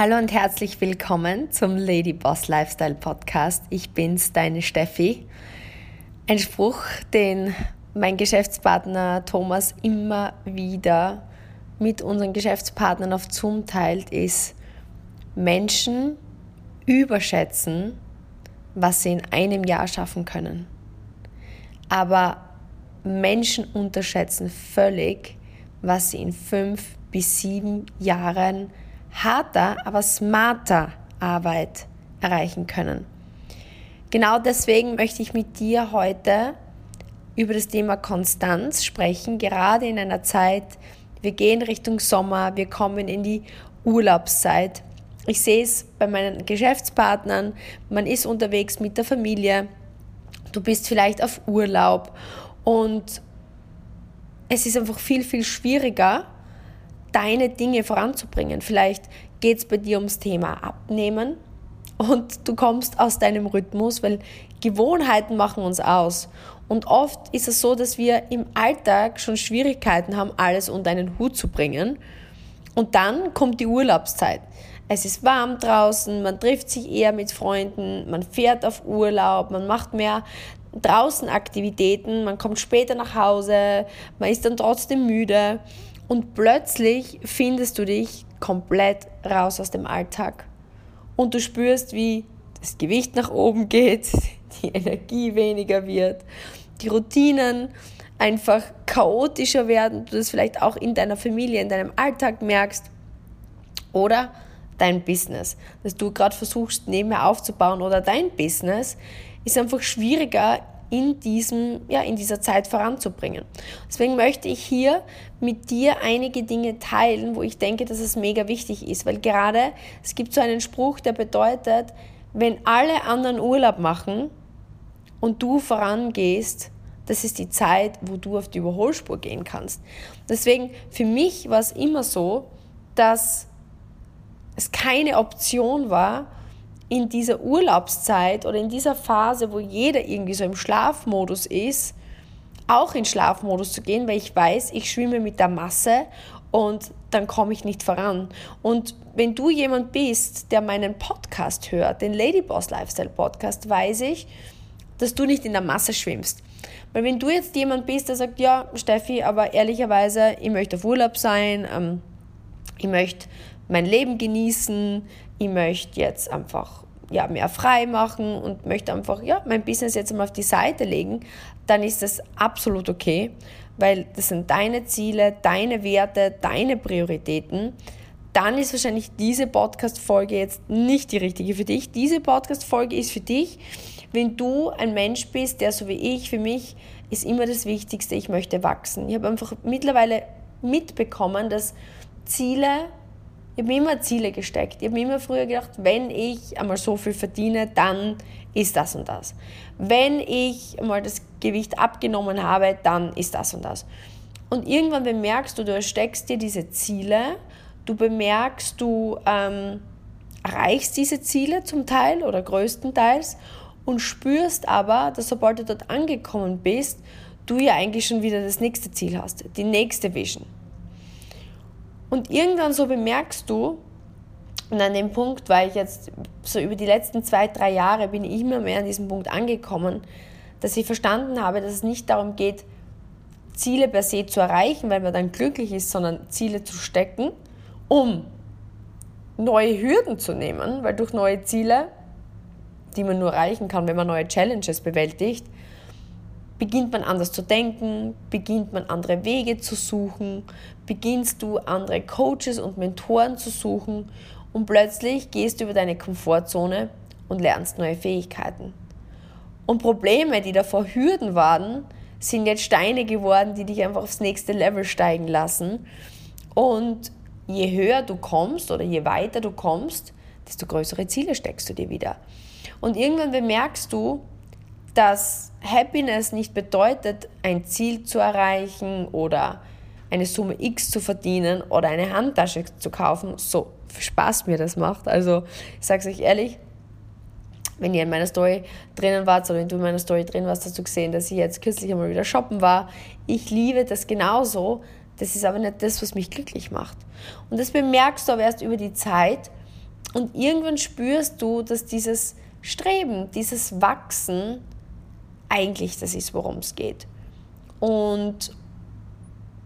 Hallo und herzlich willkommen zum Lady Boss Lifestyle Podcast. Ich bin's, deine Steffi. Ein Spruch, den mein Geschäftspartner Thomas immer wieder mit unseren Geschäftspartnern auf Zoom teilt, ist Menschen überschätzen, was sie in einem Jahr schaffen können. Aber Menschen unterschätzen völlig, was sie in fünf bis sieben Jahren harter, aber smarter Arbeit erreichen können. Genau deswegen möchte ich mit dir heute über das Thema Konstanz sprechen, gerade in einer Zeit, wir gehen Richtung Sommer, wir kommen in die Urlaubszeit. Ich sehe es bei meinen Geschäftspartnern, man ist unterwegs mit der Familie, du bist vielleicht auf Urlaub und es ist einfach viel, viel schwieriger, deine Dinge voranzubringen. Vielleicht geht es bei dir ums Thema Abnehmen und du kommst aus deinem Rhythmus, weil Gewohnheiten machen uns aus. Und oft ist es so, dass wir im Alltag schon Schwierigkeiten haben, alles unter einen Hut zu bringen. Und dann kommt die Urlaubszeit. Es ist warm draußen, man trifft sich eher mit Freunden, man fährt auf Urlaub, man macht mehr draußen Aktivitäten, man kommt später nach Hause, man ist dann trotzdem müde und plötzlich findest du dich komplett raus aus dem Alltag. Und du spürst, wie das Gewicht nach oben geht, die Energie weniger wird, die Routinen einfach chaotischer werden, du das vielleicht auch in deiner Familie, in deinem Alltag merkst. Oder dein Business, das du gerade versuchst nebenher aufzubauen oder dein Business ist einfach schwieriger in, diesem, ja, in dieser Zeit voranzubringen. Deswegen möchte ich hier mit dir einige Dinge teilen, wo ich denke, dass es mega wichtig ist, weil gerade es gibt so einen Spruch, der bedeutet, wenn alle anderen Urlaub machen und du vorangehst, das ist die Zeit, wo du auf die Überholspur gehen kannst. Deswegen, für mich war es immer so, dass es keine Option war, in dieser Urlaubszeit oder in dieser Phase, wo jeder irgendwie so im Schlafmodus ist, auch in Schlafmodus zu gehen, weil ich weiß, ich schwimme mit der Masse und dann komme ich nicht voran. Und wenn du jemand bist, der meinen Podcast hört, den Ladyboss Lifestyle Podcast, weiß ich, dass du nicht in der Masse schwimmst. Weil wenn du jetzt jemand bist, der sagt, ja, Steffi, aber ehrlicherweise, ich möchte auf Urlaub sein, ähm, ich möchte mein Leben genießen, ich möchte jetzt einfach ja, mehr frei machen und möchte einfach ja, mein Business jetzt mal auf die Seite legen, dann ist das absolut okay, weil das sind deine Ziele, deine Werte, deine Prioritäten. Dann ist wahrscheinlich diese Podcast-Folge jetzt nicht die richtige für dich. Diese Podcast-Folge ist für dich, wenn du ein Mensch bist, der so wie ich, für mich ist immer das Wichtigste, ich möchte wachsen. Ich habe einfach mittlerweile mitbekommen, dass Ziele ich habe mir immer Ziele gesteckt. Ich habe mir immer früher gedacht, wenn ich einmal so viel verdiene, dann ist das und das. Wenn ich einmal das Gewicht abgenommen habe, dann ist das und das. Und irgendwann bemerkst du, du steckst dir diese Ziele, du bemerkst, du ähm, erreichst diese Ziele zum Teil oder größtenteils und spürst aber, dass sobald du dort angekommen bist, du ja eigentlich schon wieder das nächste Ziel hast, die nächste Vision. Und irgendwann so bemerkst du, und an dem Punkt war ich jetzt so über die letzten zwei, drei Jahre bin ich immer mehr an diesem Punkt angekommen, dass ich verstanden habe, dass es nicht darum geht, Ziele per se zu erreichen, weil man dann glücklich ist, sondern Ziele zu stecken, um neue Hürden zu nehmen, weil durch neue Ziele, die man nur erreichen kann, wenn man neue Challenges bewältigt, beginnt man anders zu denken, beginnt man andere Wege zu suchen, beginnst du andere Coaches und Mentoren zu suchen und plötzlich gehst du über deine Komfortzone und lernst neue Fähigkeiten. Und Probleme, die davor Hürden waren, sind jetzt Steine geworden, die dich einfach aufs nächste Level steigen lassen. Und je höher du kommst oder je weiter du kommst, desto größere Ziele steckst du dir wieder. Und irgendwann bemerkst du, dass Happiness nicht bedeutet, ein Ziel zu erreichen oder eine Summe X zu verdienen oder eine Handtasche zu kaufen, so viel Spaß mir das macht. Also ich sage es euch ehrlich, wenn ihr in meiner Story drinnen wart oder wenn du in meiner Story drin warst, hast du gesehen, dass ich jetzt kürzlich einmal wieder shoppen war. Ich liebe das genauso. Das ist aber nicht das, was mich glücklich macht. Und das bemerkst du aber erst über die Zeit, Und irgendwann spürst du, dass dieses Streben, dieses Wachsen eigentlich das ist, worum es geht. Und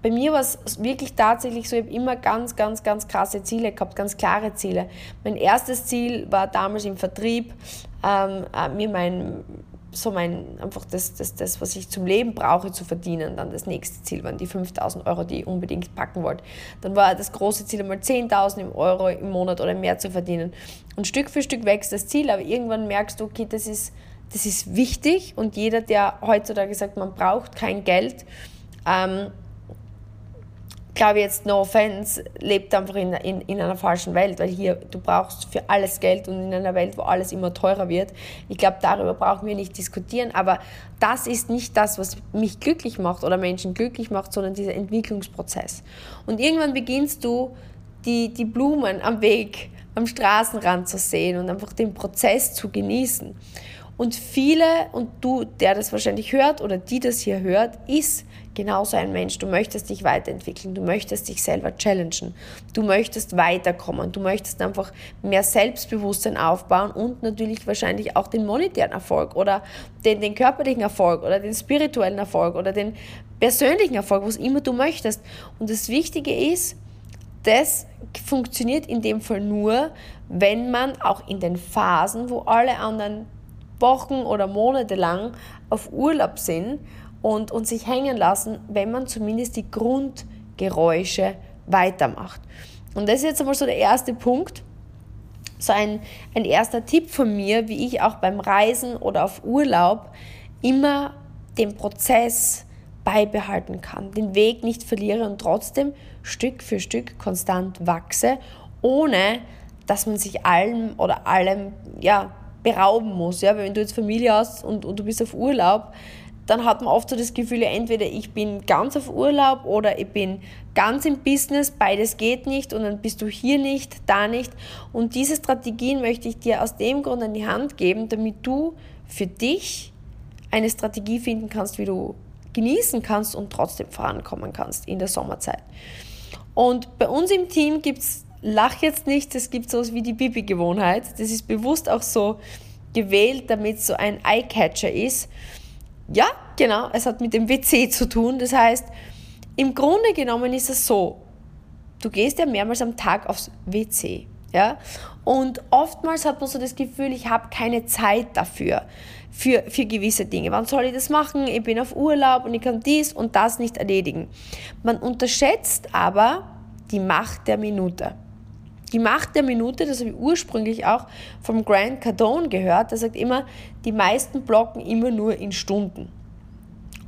bei mir war es wirklich tatsächlich so, ich habe immer ganz, ganz, ganz krasse Ziele gehabt, ganz klare Ziele. Mein erstes Ziel war damals im Vertrieb, ähm, äh, mir mein, so mein, einfach das, das, das, was ich zum Leben brauche, zu verdienen. Dann das nächste Ziel waren die 5000 Euro, die ich unbedingt packen wollte. Dann war das große Ziel einmal 10.000 Euro im Monat oder mehr zu verdienen. Und Stück für Stück wächst das Ziel, aber irgendwann merkst du, okay, das ist, das ist wichtig und jeder, der heutzutage sagt, man braucht kein Geld, ähm, glaube jetzt, no offense, lebt einfach in, in, in einer falschen Welt, weil hier, du brauchst für alles Geld und in einer Welt, wo alles immer teurer wird. Ich glaube, darüber brauchen wir nicht diskutieren, aber das ist nicht das, was mich glücklich macht oder Menschen glücklich macht, sondern dieser Entwicklungsprozess. Und irgendwann beginnst du, die, die Blumen am Weg, am Straßenrand zu sehen und einfach den Prozess zu genießen. Und viele, und du, der das wahrscheinlich hört oder die das hier hört, ist genauso ein Mensch. Du möchtest dich weiterentwickeln, du möchtest dich selber challengen, du möchtest weiterkommen, du möchtest einfach mehr Selbstbewusstsein aufbauen und natürlich wahrscheinlich auch den monetären Erfolg oder den, den körperlichen Erfolg oder den spirituellen Erfolg oder den persönlichen Erfolg, was immer du möchtest. Und das Wichtige ist, das funktioniert in dem Fall nur, wenn man auch in den Phasen, wo alle anderen Wochen oder Monate lang auf Urlaub sind, und, und sich hängen lassen, wenn man zumindest die Grundgeräusche weitermacht. Und das ist jetzt einmal so der erste Punkt, so ein, ein erster Tipp von mir, wie ich auch beim Reisen oder auf Urlaub immer den Prozess beibehalten kann, den Weg nicht verliere und trotzdem Stück für Stück konstant wachse, ohne dass man sich allem oder allem ja, berauben muss. Ja? Wenn du jetzt Familie hast und, und du bist auf Urlaub, dann hat man oft so das Gefühl, entweder ich bin ganz auf Urlaub oder ich bin ganz im Business, beides geht nicht und dann bist du hier nicht, da nicht. Und diese Strategien möchte ich dir aus dem Grund an die Hand geben, damit du für dich eine Strategie finden kannst, wie du genießen kannst und trotzdem vorankommen kannst in der Sommerzeit. Und bei uns im Team gibt es, lach jetzt nicht, es gibt sowas wie die Bibi-Gewohnheit. Das ist bewusst auch so gewählt, damit es so ein Eye-Catcher ist. Ja, genau, es hat mit dem WC zu tun. Das heißt, im Grunde genommen ist es so, du gehst ja mehrmals am Tag aufs WC. Ja? Und oftmals hat man so das Gefühl, ich habe keine Zeit dafür, für, für gewisse Dinge. Wann soll ich das machen? Ich bin auf Urlaub und ich kann dies und das nicht erledigen. Man unterschätzt aber die Macht der Minute. Die Macht der Minute, das habe ich ursprünglich auch vom Grant Cardone gehört, der sagt immer, die meisten blocken immer nur in Stunden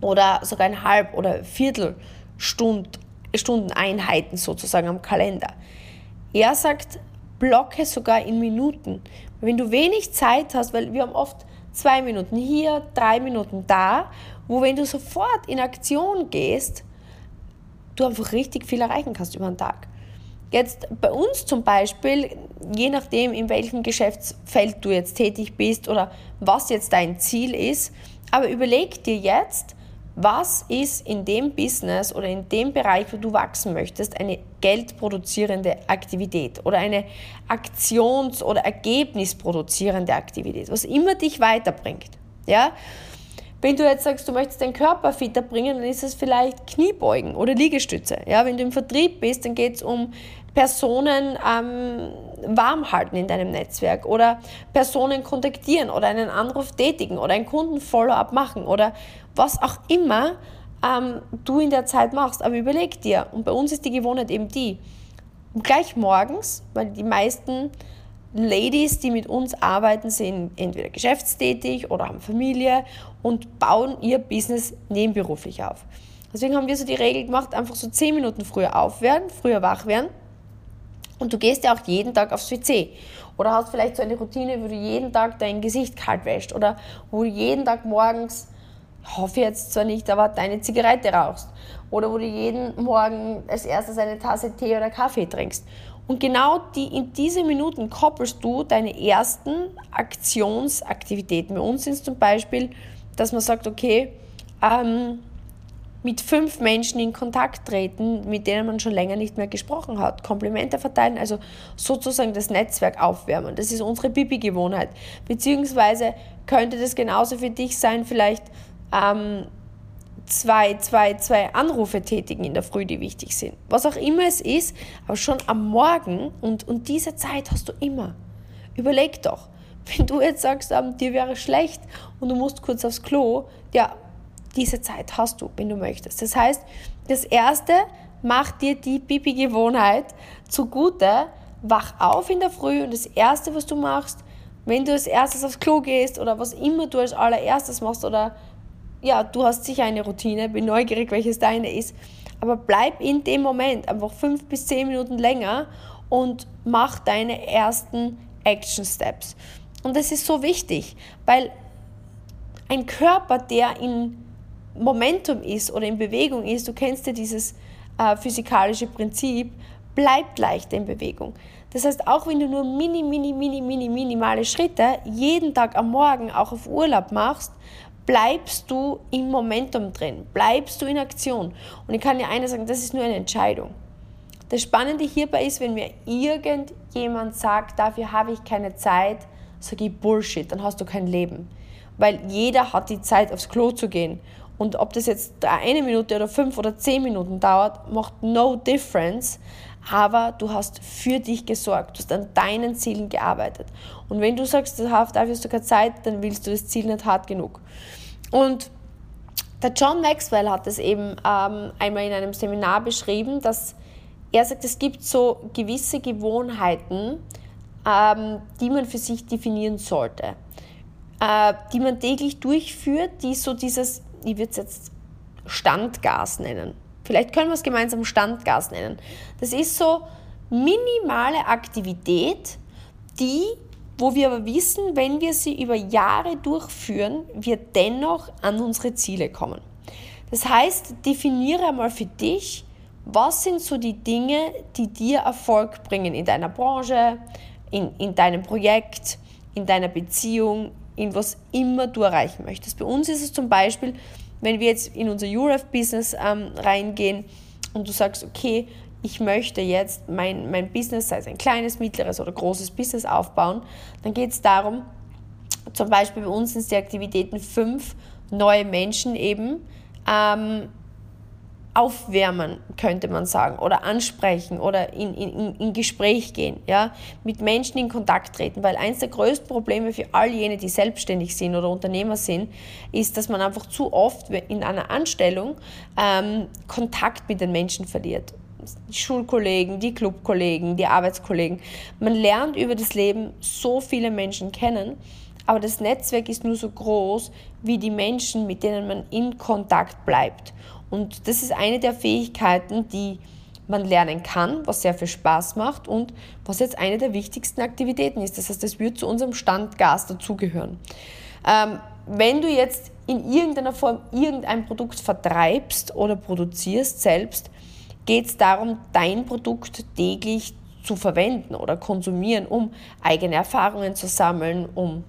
oder sogar in Halb- oder Viertelstundeneinheiten sozusagen am Kalender. Er sagt, blocke sogar in Minuten. Wenn du wenig Zeit hast, weil wir haben oft zwei Minuten hier, drei Minuten da, wo wenn du sofort in Aktion gehst, du einfach richtig viel erreichen kannst über den Tag. Jetzt bei uns zum Beispiel, je nachdem, in welchem Geschäftsfeld du jetzt tätig bist oder was jetzt dein Ziel ist, aber überleg dir jetzt, was ist in dem Business oder in dem Bereich, wo du wachsen möchtest, eine geldproduzierende Aktivität oder eine Aktions- oder Ergebnisproduzierende Aktivität, was immer dich weiterbringt. Ja? Wenn du jetzt sagst, du möchtest deinen Körper fitter bringen, dann ist es vielleicht Kniebeugen oder Liegestütze. Ja, wenn du im Vertrieb bist, dann geht es um Personen ähm, warm halten in deinem Netzwerk oder Personen kontaktieren oder einen Anruf tätigen oder einen Kunden-Follow-up machen oder was auch immer ähm, du in der Zeit machst. Aber überleg dir, und bei uns ist die Gewohnheit eben die, gleich morgens, weil die meisten Ladies, die mit uns arbeiten, sind entweder geschäftstätig oder haben Familie und bauen ihr Business nebenberuflich auf. Deswegen haben wir so die Regel gemacht, einfach so 10 Minuten früher aufwerden, früher wach werden und du gehst ja auch jeden Tag aufs WC. Oder hast vielleicht so eine Routine, wo du jeden Tag dein Gesicht kalt wäscht. Oder wo du jeden Tag morgens, hoffe jetzt zwar nicht, aber deine Zigarette rauchst. Oder wo du jeden Morgen als erstes eine Tasse Tee oder Kaffee trinkst. Und genau die, in diese Minuten koppelst du deine ersten Aktionsaktivitäten. Bei uns sind es zum Beispiel, dass man sagt, okay, ähm, mit fünf Menschen in Kontakt treten, mit denen man schon länger nicht mehr gesprochen hat. Komplimente verteilen, also sozusagen das Netzwerk aufwärmen. Das ist unsere Bibi-Gewohnheit. Beziehungsweise könnte das genauso für dich sein, vielleicht ähm, zwei, zwei, zwei Anrufe tätigen in der Früh, die wichtig sind. Was auch immer es ist, aber schon am Morgen und, und diese Zeit hast du immer. Überleg doch, wenn du jetzt sagst, ähm, dir wäre schlecht und du musst kurz aufs Klo, ja, diese Zeit hast du, wenn du möchtest. Das heißt, das Erste, mach dir die Pipi-Gewohnheit zugute, wach auf in der Früh und das Erste, was du machst, wenn du als erstes aufs Klo gehst oder was immer du als allererstes machst oder ja, du hast sicher eine Routine, bin neugierig, welches deine ist, aber bleib in dem Moment einfach fünf bis zehn Minuten länger und mach deine ersten Action Steps. Und das ist so wichtig, weil ein Körper, der in Momentum ist oder in Bewegung ist, du kennst ja dieses äh, physikalische Prinzip, bleibt leichter in Bewegung. Das heißt, auch wenn du nur mini, mini, mini, mini, minimale Schritte jeden Tag am Morgen auch auf Urlaub machst, bleibst du im Momentum drin, bleibst du in Aktion. Und ich kann dir eines sagen, das ist nur eine Entscheidung. Das Spannende hierbei ist, wenn mir irgendjemand sagt, dafür habe ich keine Zeit, sage ich Bullshit, dann hast du kein Leben. Weil jeder hat die Zeit, aufs Klo zu gehen. Und ob das jetzt eine Minute oder fünf oder zehn Minuten dauert, macht no difference. Aber du hast für dich gesorgt, du hast an deinen Zielen gearbeitet. Und wenn du sagst, dafür hast du keine Zeit, dann willst du das Ziel nicht hart genug. Und der John Maxwell hat es eben ähm, einmal in einem Seminar beschrieben, dass er sagt, es gibt so gewisse Gewohnheiten, ähm, die man für sich definieren sollte, äh, die man täglich durchführt, die so dieses ich würde es jetzt Standgas nennen. Vielleicht können wir es gemeinsam Standgas nennen. Das ist so minimale Aktivität, die, wo wir aber wissen, wenn wir sie über Jahre durchführen, wir dennoch an unsere Ziele kommen. Das heißt, definiere einmal für dich, was sind so die Dinge, die dir Erfolg bringen in deiner Branche, in, in deinem Projekt, in deiner Beziehung, in was immer du erreichen möchtest. Bei uns ist es zum Beispiel, wenn wir jetzt in unser URF-Business ähm, reingehen und du sagst, okay, ich möchte jetzt mein, mein Business, sei es ein kleines, mittleres oder großes Business aufbauen, dann geht es darum, zum Beispiel bei uns sind die Aktivitäten fünf neue Menschen eben ähm, aufwärmen, könnte man sagen, oder ansprechen oder in, in, in Gespräch gehen, ja, mit Menschen in Kontakt treten, weil eines der größten Probleme für all jene, die selbstständig sind oder Unternehmer sind, ist, dass man einfach zu oft in einer Anstellung ähm, Kontakt mit den Menschen verliert. Die Schulkollegen, die Clubkollegen, die Arbeitskollegen. Man lernt über das Leben so viele Menschen kennen, aber das Netzwerk ist nur so groß wie die Menschen, mit denen man in Kontakt bleibt. Und das ist eine der Fähigkeiten, die man lernen kann, was sehr viel Spaß macht und was jetzt eine der wichtigsten Aktivitäten ist. Das heißt, es wird zu unserem Standgas dazugehören. Ähm, wenn du jetzt in irgendeiner Form irgendein Produkt vertreibst oder produzierst selbst, geht es darum, dein Produkt täglich zu verwenden oder konsumieren, um eigene Erfahrungen zu sammeln, um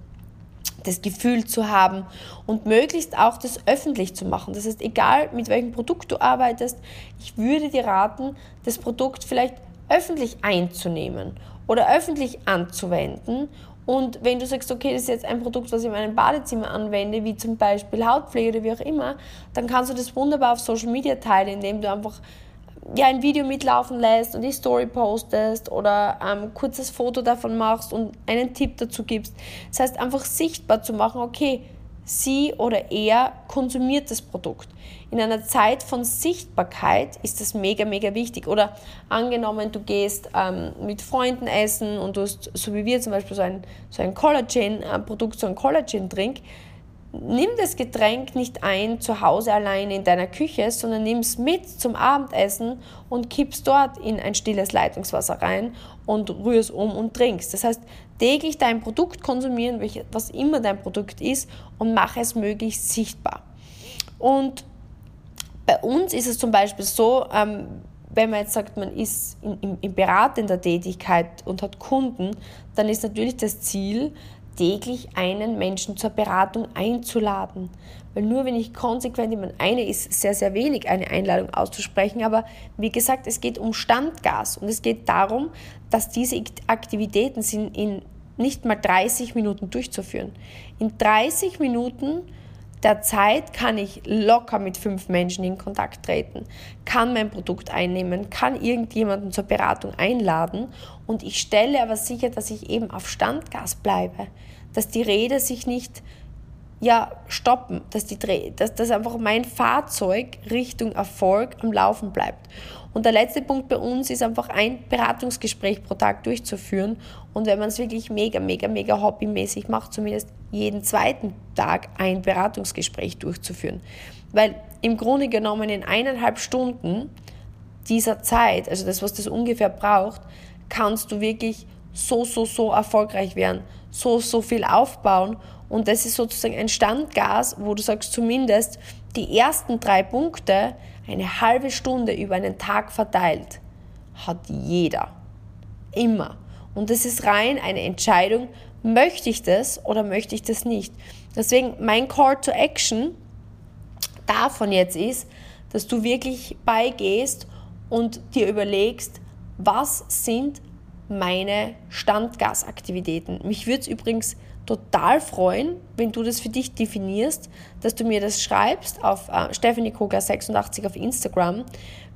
das Gefühl zu haben und möglichst auch das öffentlich zu machen. Das heißt, egal mit welchem Produkt du arbeitest, ich würde dir raten, das Produkt vielleicht öffentlich einzunehmen oder öffentlich anzuwenden. Und wenn du sagst, okay, das ist jetzt ein Produkt, was ich in meinem Badezimmer anwende, wie zum Beispiel Hautpflege oder wie auch immer, dann kannst du das wunderbar auf Social Media teilen, indem du einfach ja, ein Video mitlaufen lässt und die Story postest oder ähm, kurzes Foto davon machst und einen Tipp dazu gibst. Das heißt, einfach sichtbar zu machen, okay, sie oder er konsumiert das Produkt. In einer Zeit von Sichtbarkeit ist das mega, mega wichtig. Oder angenommen, du gehst ähm, mit Freunden essen und du hast, so wie wir zum Beispiel, so ein, so ein Collagen-Produkt, so ein Collagen-Drink, nimm das Getränk nicht ein zu Hause allein in deiner Küche, sondern nimm es mit zum Abendessen und kippst dort in ein stilles Leitungswasser rein und rührst um und trinkst. Das heißt, täglich dein Produkt konsumieren, was immer dein Produkt ist, und mach es möglichst sichtbar. Und bei uns ist es zum Beispiel so, ähm, wenn man jetzt sagt, man ist in, in, in beratender Tätigkeit und hat Kunden, dann ist natürlich das Ziel, täglich einen Menschen zur Beratung einzuladen. Weil nur wenn ich konsequent, ich meine, eine ist sehr, sehr wenig, eine Einladung auszusprechen, aber wie gesagt, es geht um Standgas und es geht darum, dass diese Aktivitäten sind in nicht mal 30 Minuten durchzuführen. In 30 Minuten der Zeit kann ich locker mit fünf Menschen in Kontakt treten, kann mein Produkt einnehmen, kann irgendjemanden zur Beratung einladen und ich stelle aber sicher, dass ich eben auf Standgas bleibe, dass die Räder sich nicht ja, stoppen, dass, die, dass, dass einfach mein Fahrzeug Richtung Erfolg am Laufen bleibt. Und der letzte Punkt bei uns ist einfach ein Beratungsgespräch pro Tag durchzuführen. Und wenn man es wirklich mega, mega, mega hobbymäßig macht, zumindest jeden zweiten Tag ein Beratungsgespräch durchzuführen. Weil im Grunde genommen in eineinhalb Stunden dieser Zeit, also das, was das ungefähr braucht, kannst du wirklich so, so, so erfolgreich werden, so, so viel aufbauen und das ist sozusagen ein Standgas, wo du sagst, zumindest die ersten drei Punkte, eine halbe Stunde über einen Tag verteilt, hat jeder. Immer. Und das ist rein eine Entscheidung, möchte ich das oder möchte ich das nicht. Deswegen mein Call to Action davon jetzt ist, dass du wirklich beigehst und dir überlegst, was sind meine Standgasaktivitäten. Mich würde es übrigens total freuen, wenn du das für dich definierst, dass du mir das schreibst auf äh, Stephanie Kogler 86 auf Instagram.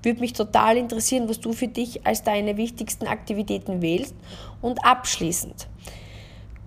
Würde mich total interessieren, was du für dich als deine wichtigsten Aktivitäten wählst. Und abschließend,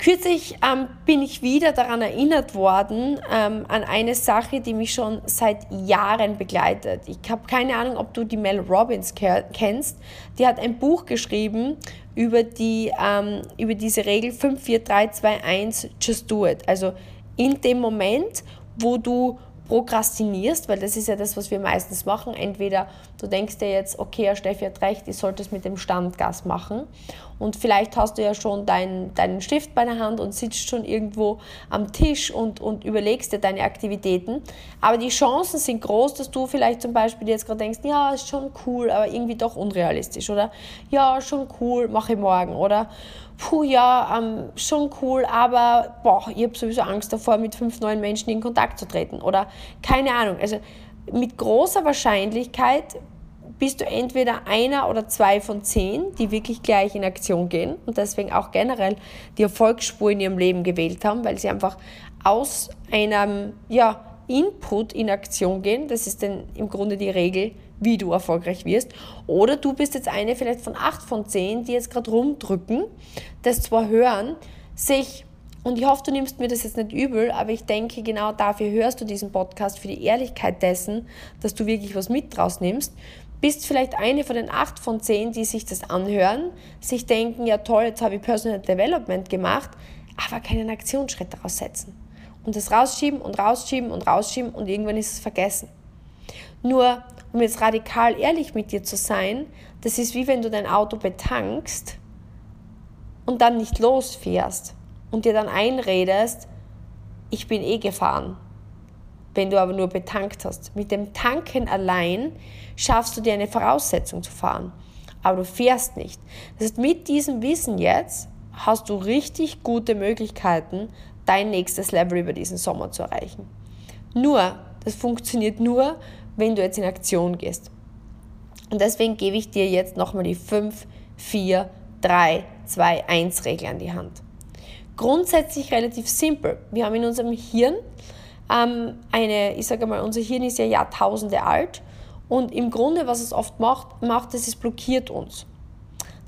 Kürzlich ähm, bin ich wieder daran erinnert worden, ähm, an eine Sache, die mich schon seit Jahren begleitet. Ich habe keine Ahnung, ob du die Mel Robbins kennst. Die hat ein Buch geschrieben über, die, ähm, über diese Regel 54321 Just Do It. Also in dem Moment, wo du prokrastinierst, weil das ist ja das, was wir meistens machen. Entweder du denkst dir jetzt, okay, Herr Steffi hat recht, ich sollte es mit dem Standgas machen. Und vielleicht hast du ja schon deinen, deinen Stift bei der Hand und sitzt schon irgendwo am Tisch und, und überlegst dir deine Aktivitäten. Aber die Chancen sind groß, dass du vielleicht zum Beispiel jetzt gerade denkst, ja, ist schon cool, aber irgendwie doch unrealistisch. Oder ja, schon cool, mache ich morgen. Oder puh, ja, ähm, schon cool, aber boah, ich habe sowieso Angst davor, mit fünf neuen Menschen in Kontakt zu treten. Oder keine Ahnung. Also mit großer Wahrscheinlichkeit bist du entweder einer oder zwei von zehn, die wirklich gleich in Aktion gehen und deswegen auch generell die Erfolgsspur in ihrem Leben gewählt haben, weil sie einfach aus einem ja, Input in Aktion gehen. Das ist dann im Grunde die Regel, wie du erfolgreich wirst. Oder du bist jetzt eine vielleicht von acht von zehn, die jetzt gerade rumdrücken, das zwar hören, sich und ich hoffe, du nimmst mir das jetzt nicht übel, aber ich denke, genau dafür hörst du diesen Podcast, für die Ehrlichkeit dessen, dass du wirklich was mit draus nimmst. Bist vielleicht eine von den acht von zehn, die sich das anhören, sich denken, ja toll, jetzt habe ich Personal Development gemacht, aber keinen Aktionsschritt daraus setzen. Und das rausschieben und rausschieben und rausschieben und irgendwann ist es vergessen. Nur, um jetzt radikal ehrlich mit dir zu sein, das ist wie wenn du dein Auto betankst und dann nicht losfährst und dir dann einredest, ich bin eh gefahren. Wenn du aber nur betankt hast. Mit dem Tanken allein schaffst du dir eine Voraussetzung zu fahren. Aber du fährst nicht. Das heißt, mit diesem Wissen jetzt hast du richtig gute Möglichkeiten, dein nächstes Level über diesen Sommer zu erreichen. Nur, das funktioniert nur, wenn du jetzt in Aktion gehst. Und deswegen gebe ich dir jetzt nochmal die 5, 4, 3, 2, 1 Regel an die Hand grundsätzlich relativ simpel. Wir haben in unserem Hirn ähm, eine, ich sage mal, unser Hirn ist ja Jahrtausende alt und im Grunde, was es oft macht, macht es, es blockiert uns.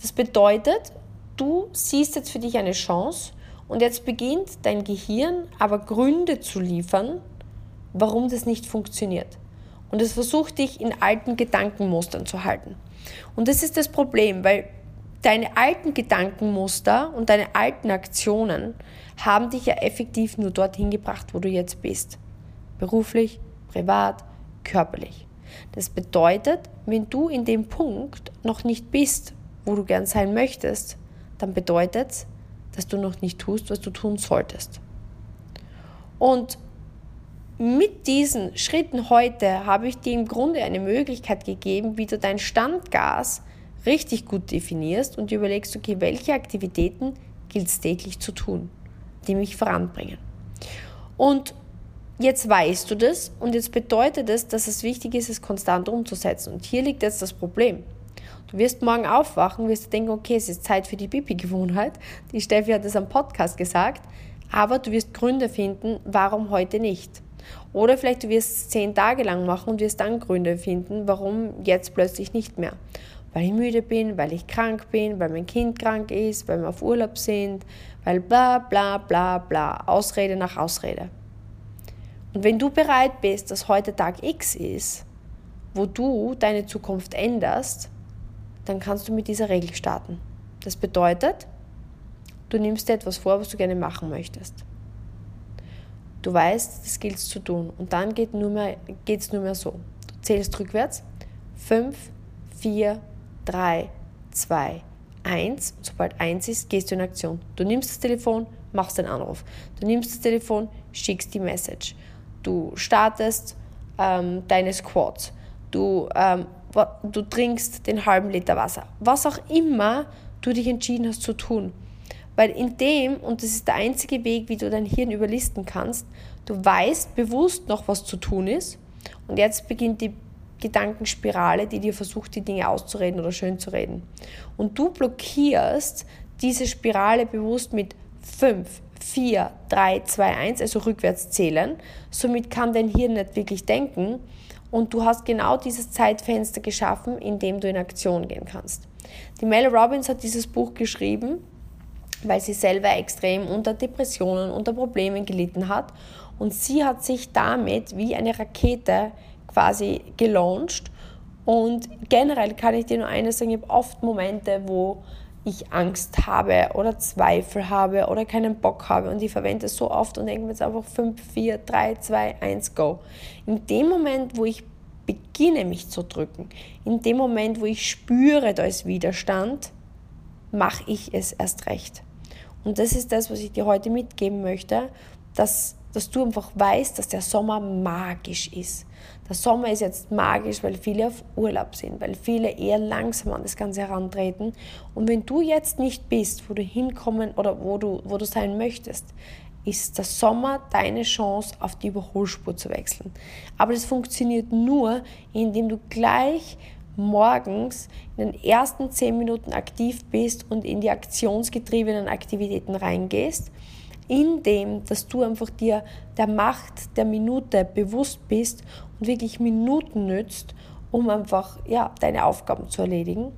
Das bedeutet, du siehst jetzt für dich eine Chance und jetzt beginnt dein Gehirn aber Gründe zu liefern, warum das nicht funktioniert. Und es versucht dich in alten Gedankenmustern zu halten. Und das ist das Problem, weil deine alten Gedankenmuster und deine alten Aktionen haben dich ja effektiv nur dorthin gebracht, wo du jetzt bist. Beruflich, privat, körperlich. Das bedeutet, wenn du in dem Punkt noch nicht bist, wo du gern sein möchtest, dann bedeutet es, dass du noch nicht tust, was du tun solltest. Und mit diesen Schritten heute habe ich dir im Grunde eine Möglichkeit gegeben, wie du dein Standgas richtig gut definierst und überlegst, okay, welche Aktivitäten gilt es täglich zu tun. die mich voranbringen. Und jetzt weißt du das und jetzt bedeutet es, dass es wichtig ist, es konstant umzusetzen. Und hier liegt jetzt das Problem. Du wirst morgen aufwachen, wirst denken, okay, es ist Zeit für die Pipi-Gewohnheit. Die Steffi hat es am Podcast gesagt. Aber du wirst Gründe finden, warum heute nicht. Oder vielleicht du wirst es zehn Tage lang machen und wirst dann Gründe finden, warum jetzt plötzlich nicht mehr. Weil ich müde bin, weil ich krank bin, weil mein Kind krank ist, weil wir auf Urlaub sind, weil bla bla bla bla. Ausrede nach Ausrede. Und wenn du bereit bist, dass heute Tag X ist, wo du deine Zukunft änderst, dann kannst du mit dieser Regel starten. Das bedeutet, du nimmst dir etwas vor, was du gerne machen möchtest. Du weißt, das gilt zu tun. Und dann geht es nur, mehr, nur mehr so. Du zählst rückwärts. 5, 4, 3, 2, 1. Und sobald 1 ist, gehst du in Aktion. Du nimmst das Telefon, machst den Anruf. Du nimmst das Telefon, schickst die Message du startest ähm, deine Squats, du, ähm, du trinkst den halben Liter Wasser, was auch immer du dich entschieden hast zu tun. Weil in dem, und das ist der einzige Weg, wie du dein Hirn überlisten kannst, du weißt bewusst noch, was zu tun ist. Und jetzt beginnt die Gedankenspirale, die dir versucht, die Dinge auszureden oder schön zu reden. Und du blockierst diese Spirale bewusst mit fünf, 4, 3, 2, 1, also rückwärts zählen. Somit kann dein Hirn nicht wirklich denken und du hast genau dieses Zeitfenster geschaffen, in dem du in Aktion gehen kannst. Die Mel Robbins hat dieses Buch geschrieben, weil sie selber extrem unter Depressionen, unter Problemen gelitten hat. Und sie hat sich damit wie eine Rakete quasi gelauncht. Und generell kann ich dir nur eines sagen, ich habe oft Momente, wo ich Angst habe oder Zweifel habe oder keinen Bock habe. Und ich verwende es so oft und denke mir jetzt einfach 5, 4, 3, 2, 1, go. In dem Moment, wo ich beginne mich zu drücken, in dem Moment, wo ich spüre, da ist Widerstand, mache ich es erst recht. Und das ist das, was ich dir heute mitgeben möchte, dass, dass du einfach weißt, dass der Sommer magisch ist. Der Sommer ist jetzt magisch, weil viele auf Urlaub sind, weil viele eher langsam an das Ganze herantreten. Und wenn du jetzt nicht bist, wo du hinkommen oder wo du, wo du sein möchtest, ist der Sommer deine Chance, auf die Überholspur zu wechseln. Aber das funktioniert nur, indem du gleich morgens in den ersten zehn Minuten aktiv bist und in die aktionsgetriebenen Aktivitäten reingehst indem, dass du einfach dir der Macht der Minute bewusst bist und wirklich Minuten nützt, um einfach ja, deine Aufgaben zu erledigen.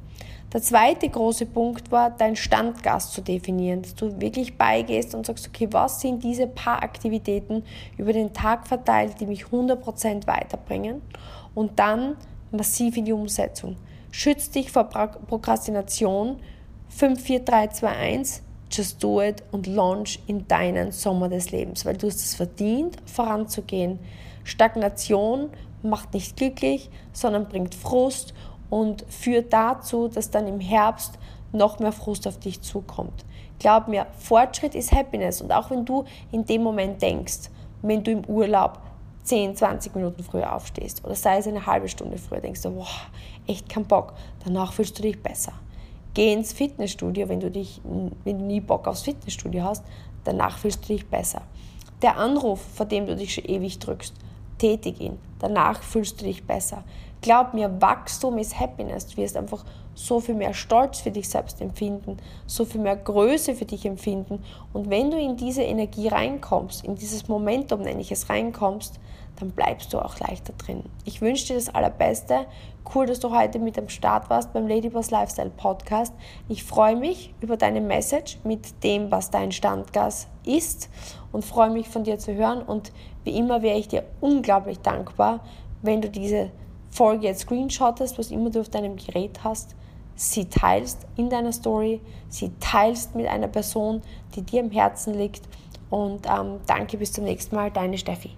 Der zweite große Punkt war, dein Standgast zu definieren, dass du wirklich beigehst und sagst, okay, was sind diese paar Aktivitäten über den Tag verteilt, die mich 100% weiterbringen und dann massiv in die Umsetzung. Schütz dich vor Prokrastination 5, 4, 3, 2, 1 Just do it und launch in deinen Sommer des Lebens, weil du hast es verdient, voranzugehen. Stagnation macht nicht glücklich, sondern bringt Frust und führt dazu, dass dann im Herbst noch mehr Frust auf dich zukommt. Glaub mir, Fortschritt ist Happiness und auch wenn du in dem Moment denkst, wenn du im Urlaub 10, 20 Minuten früher aufstehst oder sei es eine halbe Stunde früher, denkst du, wow, echt kein Bock, danach fühlst du dich besser. Geh ins Fitnessstudio, wenn du, dich, wenn du nie Bock aufs Fitnessstudio hast, danach fühlst du dich besser. Der Anruf, vor dem du dich schon ewig drückst, tätig ihn, danach fühlst du dich besser. Glaub mir, Wachstum ist Happiness. Du wirst einfach so viel mehr Stolz für dich selbst empfinden, so viel mehr Größe für dich empfinden. Und wenn du in diese Energie reinkommst, in dieses Momentum, nenne ich es, reinkommst, dann bleibst du auch leichter drin. Ich wünsche dir das Allerbeste. Cool, dass du heute mit am Start warst beim Ladyboss Lifestyle Podcast. Ich freue mich über deine Message mit dem, was dein Standgas ist und freue mich von dir zu hören. Und wie immer wäre ich dir unglaublich dankbar, wenn du diese Folge jetzt screenshottest, was immer du auf deinem Gerät hast, sie teilst in deiner Story, sie teilst mit einer Person, die dir am Herzen liegt. Und ähm, danke, bis zum nächsten Mal, deine Steffi.